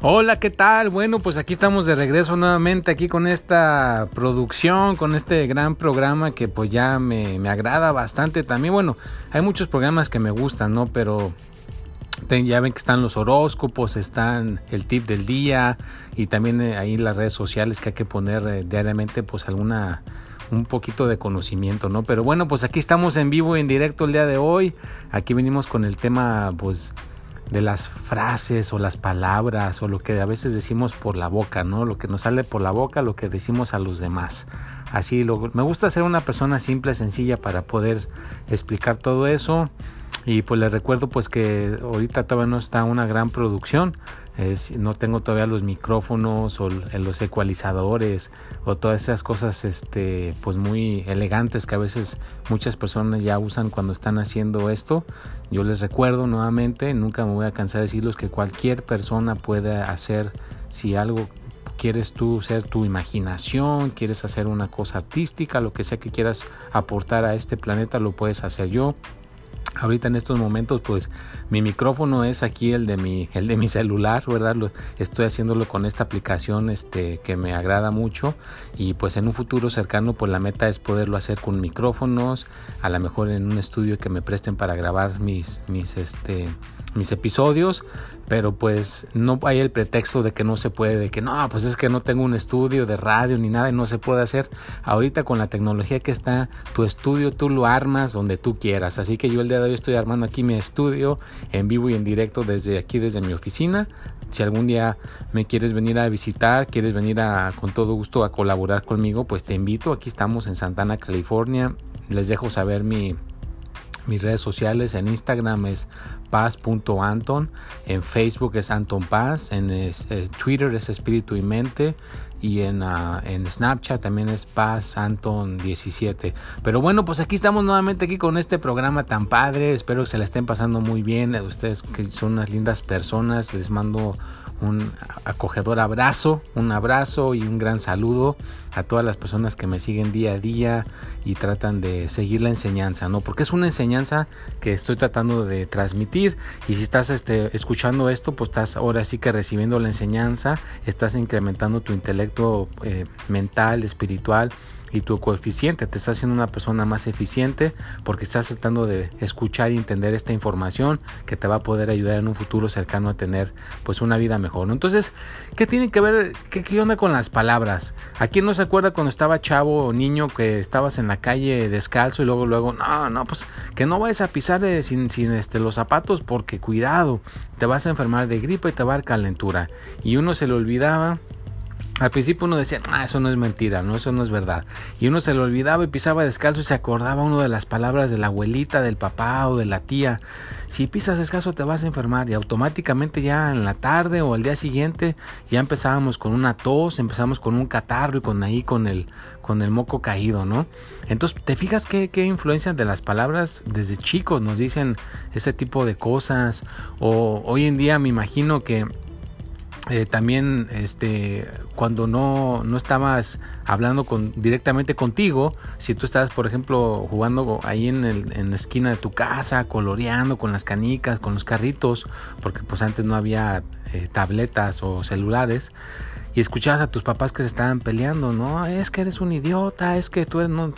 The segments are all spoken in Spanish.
Hola, ¿qué tal? Bueno, pues aquí estamos de regreso nuevamente aquí con esta producción, con este gran programa que pues ya me, agrada bastante también. Bueno, hay muchos programas que me gustan, ¿no? Pero ya ven que están los horóscopos, están el tip del día y también eh, ahí las redes sociales que hay que poner eh, diariamente pues alguna un poquito de conocimiento, ¿no? Pero bueno, pues aquí estamos en vivo y en directo el día de hoy. Aquí venimos con el tema pues de las frases o las palabras o lo que a veces decimos por la boca, ¿no? Lo que nos sale por la boca, lo que decimos a los demás. Así lo, me gusta ser una persona simple, sencilla para poder explicar todo eso. Y pues les recuerdo pues que ahorita todavía no está una gran producción. No tengo todavía los micrófonos o los ecualizadores o todas esas cosas este pues muy elegantes que a veces muchas personas ya usan cuando están haciendo esto. Yo les recuerdo nuevamente, nunca me voy a cansar de decirles que cualquier persona puede hacer si algo quieres tú ser tu imaginación, quieres hacer una cosa artística, lo que sea que quieras aportar a este planeta, lo puedes hacer yo. Ahorita en estos momentos pues mi micrófono es aquí el de mi, el de mi celular, ¿verdad? Lo, estoy haciéndolo con esta aplicación este, que me agrada mucho y pues en un futuro cercano pues la meta es poderlo hacer con micrófonos, a lo mejor en un estudio que me presten para grabar mis, mis, este, mis episodios, pero pues no hay el pretexto de que no se puede, de que no, pues es que no tengo un estudio de radio ni nada y no se puede hacer. Ahorita con la tecnología que está, tu estudio tú lo armas donde tú quieras. Así que yo el día de hoy estoy armando aquí mi estudio en vivo y en directo desde aquí, desde mi oficina. Si algún día me quieres venir a visitar, quieres venir a, con todo gusto a colaborar conmigo, pues te invito. Aquí estamos en Santana, California. Les dejo saber mi, mis redes sociales en Instagram es paz.anton, en Facebook es Anton Paz, en Twitter es Espíritu y Mente y en, ah, en Snapchat también es Paz Anton 17. Pero bueno, pues aquí estamos nuevamente aquí con este programa tan padre. Espero que se la estén pasando muy bien. Ustedes que son unas lindas personas, les mando un acogedor abrazo, un abrazo y un gran saludo a todas las personas que me siguen día a día y tratan de seguir la enseñanza, ¿no? Porque es una enseñanza que estoy tratando de transmitir y si estás este, escuchando esto, pues estás ahora sí que recibiendo la enseñanza, estás incrementando tu intelecto eh, mental, espiritual y tu coeficiente te está haciendo una persona más eficiente porque estás tratando de escuchar y entender esta información que te va a poder ayudar en un futuro cercano a tener pues una vida mejor. Entonces, ¿qué tiene que ver, qué, qué onda con las palabras? ¿A quién no se acuerda cuando estaba chavo o niño que estabas en la calle descalzo y luego, luego, no, no, pues que no vayas a pisar sin, sin este, los zapatos porque cuidado, te vas a enfermar de gripe y te va a dar calentura. Y uno se le olvidaba al principio uno decía, ah, eso no es mentira, no, eso no es verdad. Y uno se lo olvidaba y pisaba descalzo y se acordaba uno de las palabras de la abuelita, del papá o de la tía. Si pisas descalzo te vas a enfermar y automáticamente ya en la tarde o al día siguiente ya empezábamos con una tos, empezamos con un catarro y con ahí con el, con el moco caído, ¿no? Entonces, ¿te fijas qué, qué influencia de las palabras desde chicos nos dicen ese tipo de cosas? O hoy en día me imagino que eh, también este cuando no, no estabas hablando con, directamente contigo, si tú estabas por ejemplo jugando ahí en, el, en la esquina de tu casa, coloreando con las canicas, con los carritos, porque pues antes no había eh, tabletas o celulares, y escuchabas a tus papás que se estaban peleando, no, es que eres un idiota, es que tú eres, no,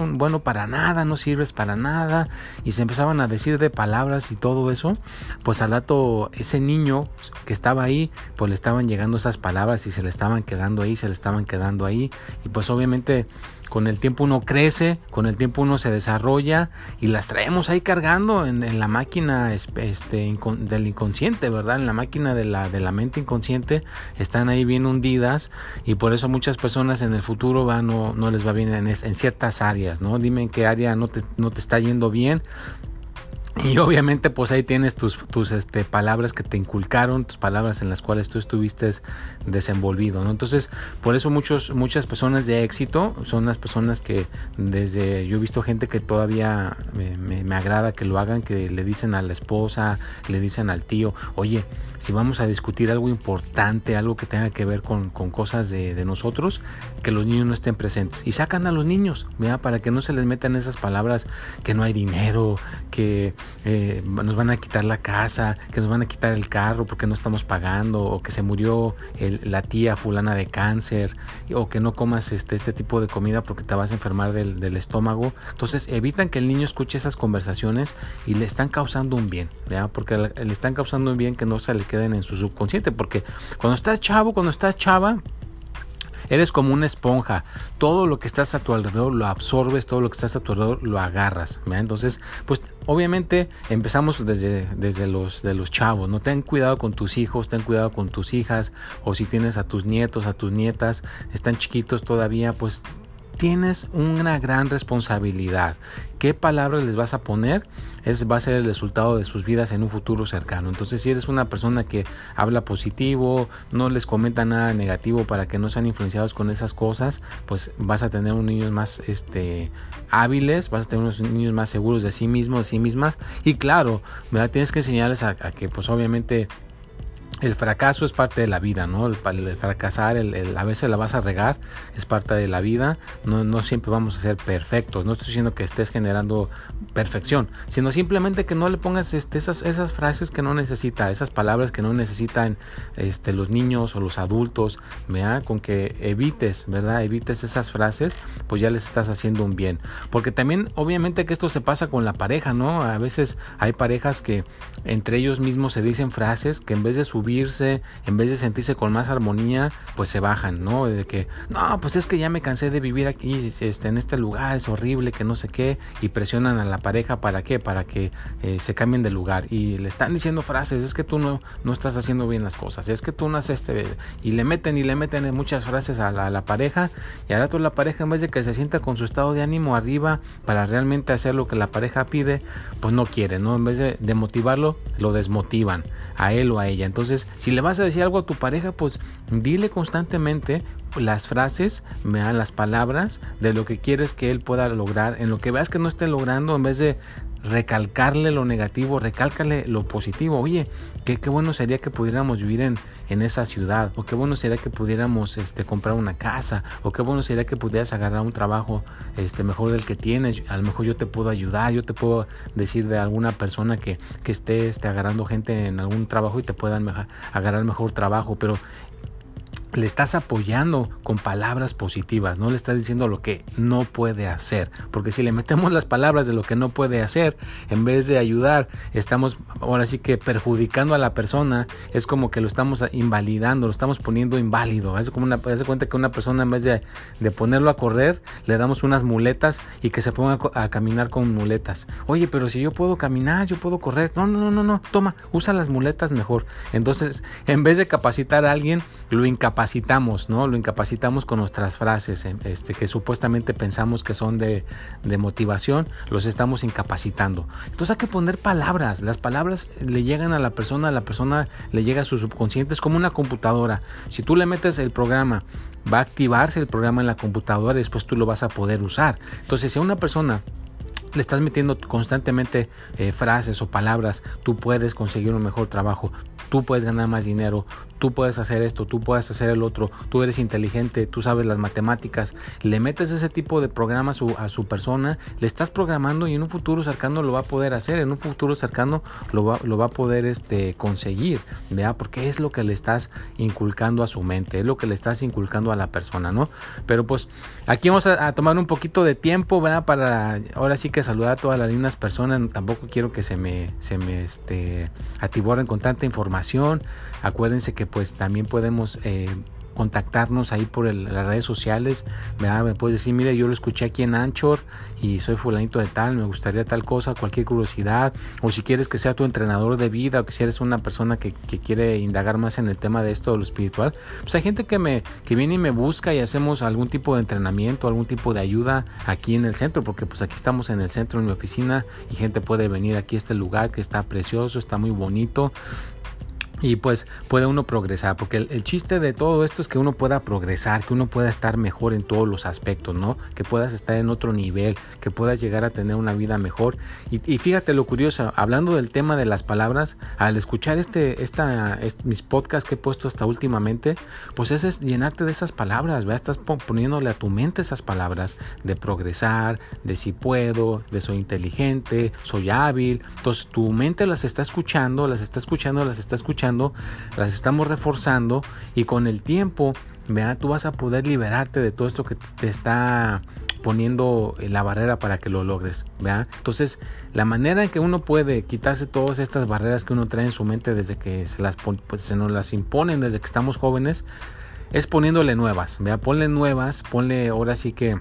un bueno para nada, no sirves para nada, y se empezaban a decir de palabras y todo eso, pues al rato ese niño que estaba ahí, pues le estaban llegando esas palabras y se le estaban quedando ahí, se le estaban quedando ahí, y pues obviamente con el tiempo uno crece, con el tiempo uno se desarrolla y las traemos ahí cargando en, la máquina este, del inconsciente, ¿verdad? En la máquina de la, de la mente inconsciente están ahí bien hundidas y por eso muchas personas en el futuro no, no les va bien en, en ciertas áreas, ¿no? Dime en qué área no te, no te está yendo bien y obviamente pues ahí tienes tus, tus este, palabras que te inculcaron, tus palabras en las cuales tú estuviste desenvolvido, ¿no? Entonces, por eso muchos, muchas personas de éxito son las personas que desde, yo he visto gente que todavía me, me, agrada que lo hagan, que le dicen a la esposa, le dicen al tío, oye, si vamos a discutir algo importante, algo que tenga que ver con, con cosas de, de, nosotros, que los niños no estén presentes. Y sacan a los niños, ¿verdad? Para que no se les metan esas palabras que no hay dinero, que eh, nos van a quitar la casa, que nos van a quitar el carro porque no estamos pagando, o que se murió la tía fulana de cáncer, o que no comas este, este tipo de comida porque te vas a enfermar del, del, estómago. Entonces evitan que el niño escuche esas conversaciones y le están causando un bien, ¿ya? porque le están causando un bien que no se le queden en su subconsciente, porque cuando estás chavo, cuando estás chava, Eres como una esponja. Todo lo que estás a tu alrededor lo absorbes, todo lo que estás a tu alrededor lo agarras. Entonces, pues obviamente empezamos desde, desde los, de los chavos. No ten cuidado con tus hijos, ten cuidado con tus hijas. O si tienes a tus nietos, a tus nietas, están chiquitos todavía, pues tienes una gran responsabilidad. ¿Qué palabras les vas a poner? Es, va a ser el resultado de sus vidas en un futuro cercano. Entonces, si eres una persona que habla positivo, no les comenta nada negativo para que no sean influenciados con esas cosas, pues vas a tener unos niños más este, hábiles, vas a tener unos niños más seguros de sí mismos, de sí mismas. Y claro, ¿verdad? tienes que enseñarles a que, pues obviamente, el fracaso es parte de la vida, ¿no? El, fracasar, el, a veces la vas a regar, es parte de la vida. No, no siempre vamos a ser perfectos. No estoy diciendo que estés generando perfección, sino simplemente que no le pongas este, esas, esas frases que no necesita, esas palabras que no necesitan este, los niños o los adultos, ¿verdad? Con que evites, ¿verdad? Evites esas frases, pues ya les estás haciendo un bien. Porque también, obviamente, que esto se pasa con la pareja, ¿no? A veces hay parejas que entre ellos mismos se dicen frases que en vez de subir en vez de sentirse con más armonía, pues se bajan, ¿no? De que, no, pues es que ya me cansé de vivir aquí, este, en este lugar, es horrible, que no sé qué, y presionan a la pareja para qué, para que eh, se cambien de lugar. Y le están diciendo frases, es que tú no, no estás haciendo bien las cosas, es que tú no haces este, y le meten y le meten muchas frases a la, pareja, y ahora toda la pareja en vez de que se sienta con su estado de ánimo arriba para realmente hacer lo que la pareja pide, pues no quiere, ¿no? En vez de, de motivarlo, lo desmotivan a él o a ella. Entonces, si le vas a decir algo a tu pareja, pues dile constantemente las frases, las palabras de lo que quieres que él pueda lograr. En lo que veas que no esté logrando, en vez de recalcarle lo negativo, recálcale lo positivo. Oye, qué, qué bueno sería que pudiéramos vivir en, en, esa ciudad, o qué bueno sería que pudiéramos este, comprar una casa, o qué bueno sería que pudieras agarrar un trabajo este, mejor del que tienes. A lo mejor yo te puedo ayudar, yo te puedo decir de alguna persona que, que esté este, agarrando gente en algún trabajo y te puedan agarrar mejor trabajo, pero le estás apoyando con palabras positivas, no le estás diciendo lo que no puede hacer, porque si le metemos las palabras de lo que no puede hacer, en vez de ayudar, estamos ahora sí que perjudicando a la persona, es como que lo estamos invalidando, lo estamos poniendo inválido, es como una, hace cuenta que una persona en vez de, de, ponerlo a correr, le damos unas muletas y que se ponga a caminar con muletas. Oye, pero si yo puedo caminar, yo puedo correr, no, no, no, no, no, toma, usa las muletas mejor. Entonces, en vez de capacitar a alguien, lo incapacitamos ¿no? Lo incapacitamos con nuestras frases, eh, este, que supuestamente pensamos que son de, motivación, los estamos incapacitando. Entonces hay que poner palabras, las palabras le llegan a la persona, la persona le llega a su subconsciente, es como una computadora. Si tú le metes el programa, va a activarse el programa en la computadora y después tú lo vas a poder usar. Entonces si a una persona le estás metiendo constantemente eh, frases o palabras, tú puedes conseguir un mejor trabajo, tú puedes ganar más dinero, tú puedes hacer esto, tú puedes hacer el otro, tú eres inteligente, tú sabes las matemáticas, le metes ese tipo de programa a su, a su persona, le estás programando y en un futuro cercano lo va a poder hacer, en un futuro cercano lo va, lo va a poder este, conseguir, ¿vea? Porque es lo que le estás inculcando a su mente, es lo que le estás inculcando a la persona, ¿no? Pero pues aquí vamos a, tomar un poquito de tiempo, ¿verdad? Para ahora sí que saludar a todas las lindas personas, tampoco quiero que se me, se me este, atiborren con tanta información, acuérdense que pues también podemos eh, contactarnos ahí por las redes sociales. Me puedes decir, mire, yo lo escuché aquí en Anchor y soy fulanito de tal, me gustaría tal cosa, cualquier curiosidad. O si quieres que sea tu entrenador de vida o que si eres una persona que, quiere indagar más en el tema de esto, de lo espiritual. Pues hay gente que, me, que viene y me busca y hacemos algún tipo de entrenamiento, algún tipo de ayuda aquí en el centro, porque pues aquí estamos en el centro, en mi oficina y gente puede venir aquí a este lugar que está precioso, está muy bonito y pues puede uno progresar, porque el, chiste de todo esto es que uno pueda progresar, que uno pueda estar mejor en todos los aspectos, ¿no? Que puedas estar en otro nivel, que puedas llegar a tener una vida mejor. Y, fíjate lo curioso, hablando del tema de las palabras, al escuchar este, esta, mis podcasts que he puesto hasta últimamente, pues es llenarte de esas palabras, ¿verdad? Estás poniéndole a tu mente esas palabras de progresar, de si puedo, de soy inteligente, soy hábil. Entonces tu mente las está escuchando, las está escuchando, las está escuchando las estamos reforzando y con el tiempo, vea, tú vas a poder liberarte de todo esto que te está poniendo la barrera para que lo logres, vea. Entonces, la manera en que uno puede quitarse todas estas barreras que uno trae en su mente desde que se las pues, se nos las imponen desde que estamos jóvenes es poniéndole nuevas, vea, ponle nuevas, ponle ahora sí que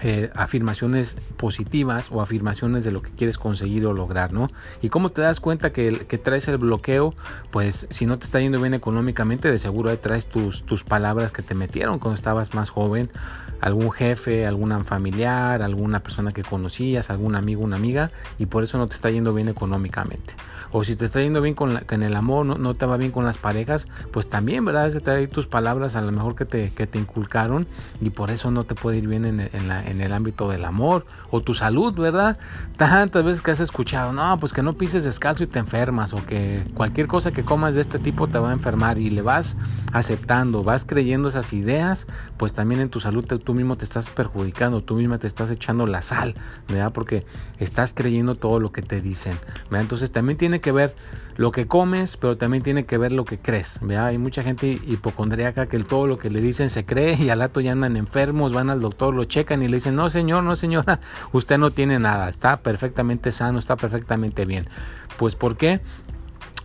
eh, afirmaciones positivas o afirmaciones de lo que quieres conseguir o lograr, ¿no? Y cómo te das cuenta que, que traes el bloqueo, pues si no te está yendo bien económicamente, de seguro ahí traes tus, tus palabras que te metieron cuando estabas más joven, algún jefe, alguna familiar, alguna persona que conocías, algún amigo, una amiga, y por eso no te está yendo bien económicamente. O si te está yendo bien con, en el amor, no, te va bien con las parejas, pues también, ¿verdad? Es de traer tus palabras a lo mejor que te, que te inculcaron y por eso no te puede ir bien en, en la en el ámbito del amor o tu salud, ¿verdad? Tantas veces que has escuchado, no, pues que no pises descalzo y te enfermas o que cualquier cosa que comas de este tipo te va a enfermar y le vas aceptando, vas creyendo esas ideas, pues también en tu salud tú mismo te estás perjudicando, tú misma te estás echando la sal, ¿verdad? Porque estás creyendo todo lo que te dicen, ¿verdad? Entonces también tiene que ver lo que comes, pero también tiene que ver lo que crees, ¿verdad? Hay mucha gente hipocondríaca que todo lo que le dicen se cree y al rato ya andan enfermos, van al doctor, lo checan y le dicen, no señor, no señora, usted no tiene nada, está perfectamente sano, está perfectamente bien. Pues ¿por qué?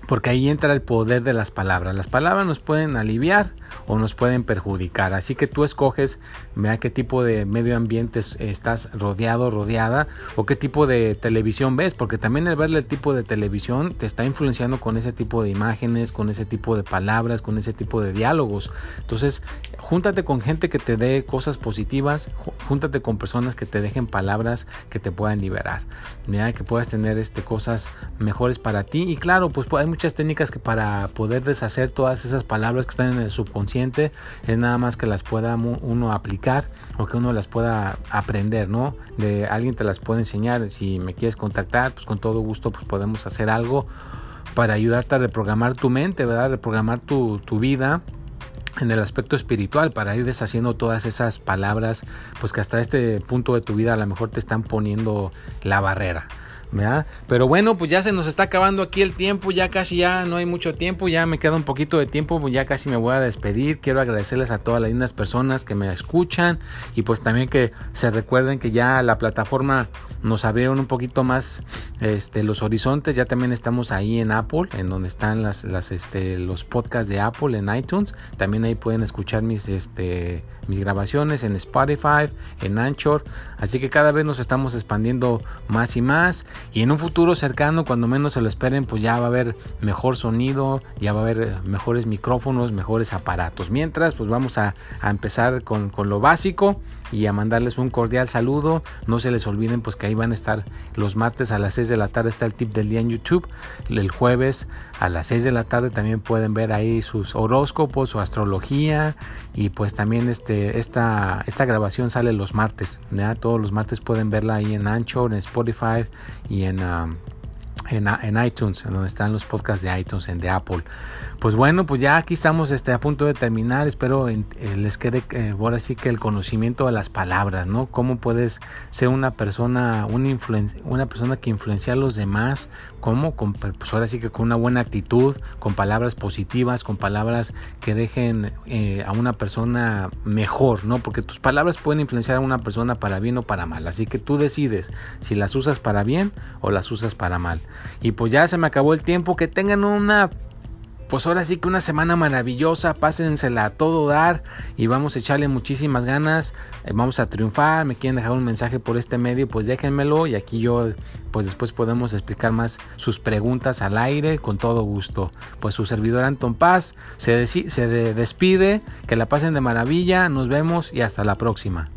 Porque ahí entra el poder de las palabras. Las palabras nos pueden aliviar o nos pueden perjudicar. Así que tú escoges, vea qué tipo de medio ambiente estás rodeado, rodeada, o qué tipo de televisión ves, porque también el verle el tipo de televisión te está influenciando con ese tipo de imágenes, con ese tipo de palabras, con ese tipo de diálogos. Entonces, júntate con gente que te dé cosas positivas, júntate con personas que te dejen palabras que te puedan liberar, mira que puedas tener este, cosas mejores para ti. Y claro, pues hay muchas técnicas que para poder deshacer todas esas palabras que están en el subconsciente es nada más que las pueda uno aplicar o que uno las pueda aprender, ¿no? De alguien te las puede enseñar. Si me quieres contactar, pues con todo gusto pues podemos hacer algo para ayudarte a reprogramar tu mente, ¿verdad? Reprogramar tu, tu vida en el aspecto espiritual para ir deshaciendo todas esas palabras pues que hasta este punto de tu vida a lo mejor te están poniendo la barrera. Pero bueno, pues ya se nos está acabando aquí el tiempo, ya casi ya no hay mucho tiempo, ya me queda un poquito de tiempo, pues ya casi me voy a despedir. Quiero agradecerles a todas las lindas personas que me escuchan y pues también que se recuerden que ya la plataforma nos abrieron un poquito más este, los horizontes, ya también estamos ahí en Apple, en donde están las, este, los podcasts de Apple en iTunes, también ahí pueden escuchar mis, este, mis grabaciones en Spotify, en Anchor, así que cada vez nos estamos expandiendo más y más. Y en un futuro cercano, cuando menos se lo esperen, pues ya va a haber mejor sonido, ya va a haber mejores micrófonos, mejores aparatos. Mientras, pues vamos a, empezar con, lo básico y a mandarles un cordial saludo. No se les olviden pues que ahí van a estar los martes a las 6 de la tarde está el tip del día en YouTube. El jueves a las 6 de la tarde también pueden ver ahí sus horóscopos, su astrología y pues también este, esta, esta grabación sale los martes. ¿ya? Todos los martes pueden verla ahí en Ancho, en Spotify y en... Um, en, en, iTunes, donde están los podcasts de iTunes, en de Apple. Pues bueno, pues ya aquí estamos este, a punto de terminar. Espero eh, les quede eh, ahora sí que el conocimiento de las palabras, ¿no? Cómo puedes ser una persona, una, una persona que influencia a los demás, cómo, con, pues ahora sí que con una buena actitud, con palabras positivas, con palabras que dejen eh, a una persona mejor, ¿no? Porque tus palabras pueden influenciar a una persona para bien o para mal. Así que tú decides si las usas para bien o las usas para mal. Y pues ya se me acabó el tiempo. Que tengan una pues ahora sí que una semana maravillosa, pásensela a todo dar y vamos a echarle muchísimas ganas, eh, vamos a triunfar, me quieren dejar un mensaje por este medio, pues déjenmelo y aquí yo pues después podemos explicar más sus preguntas al aire con todo gusto. Pues su servidor Anton Paz se, se despide, que la pasen de maravilla, nos vemos y hasta la próxima.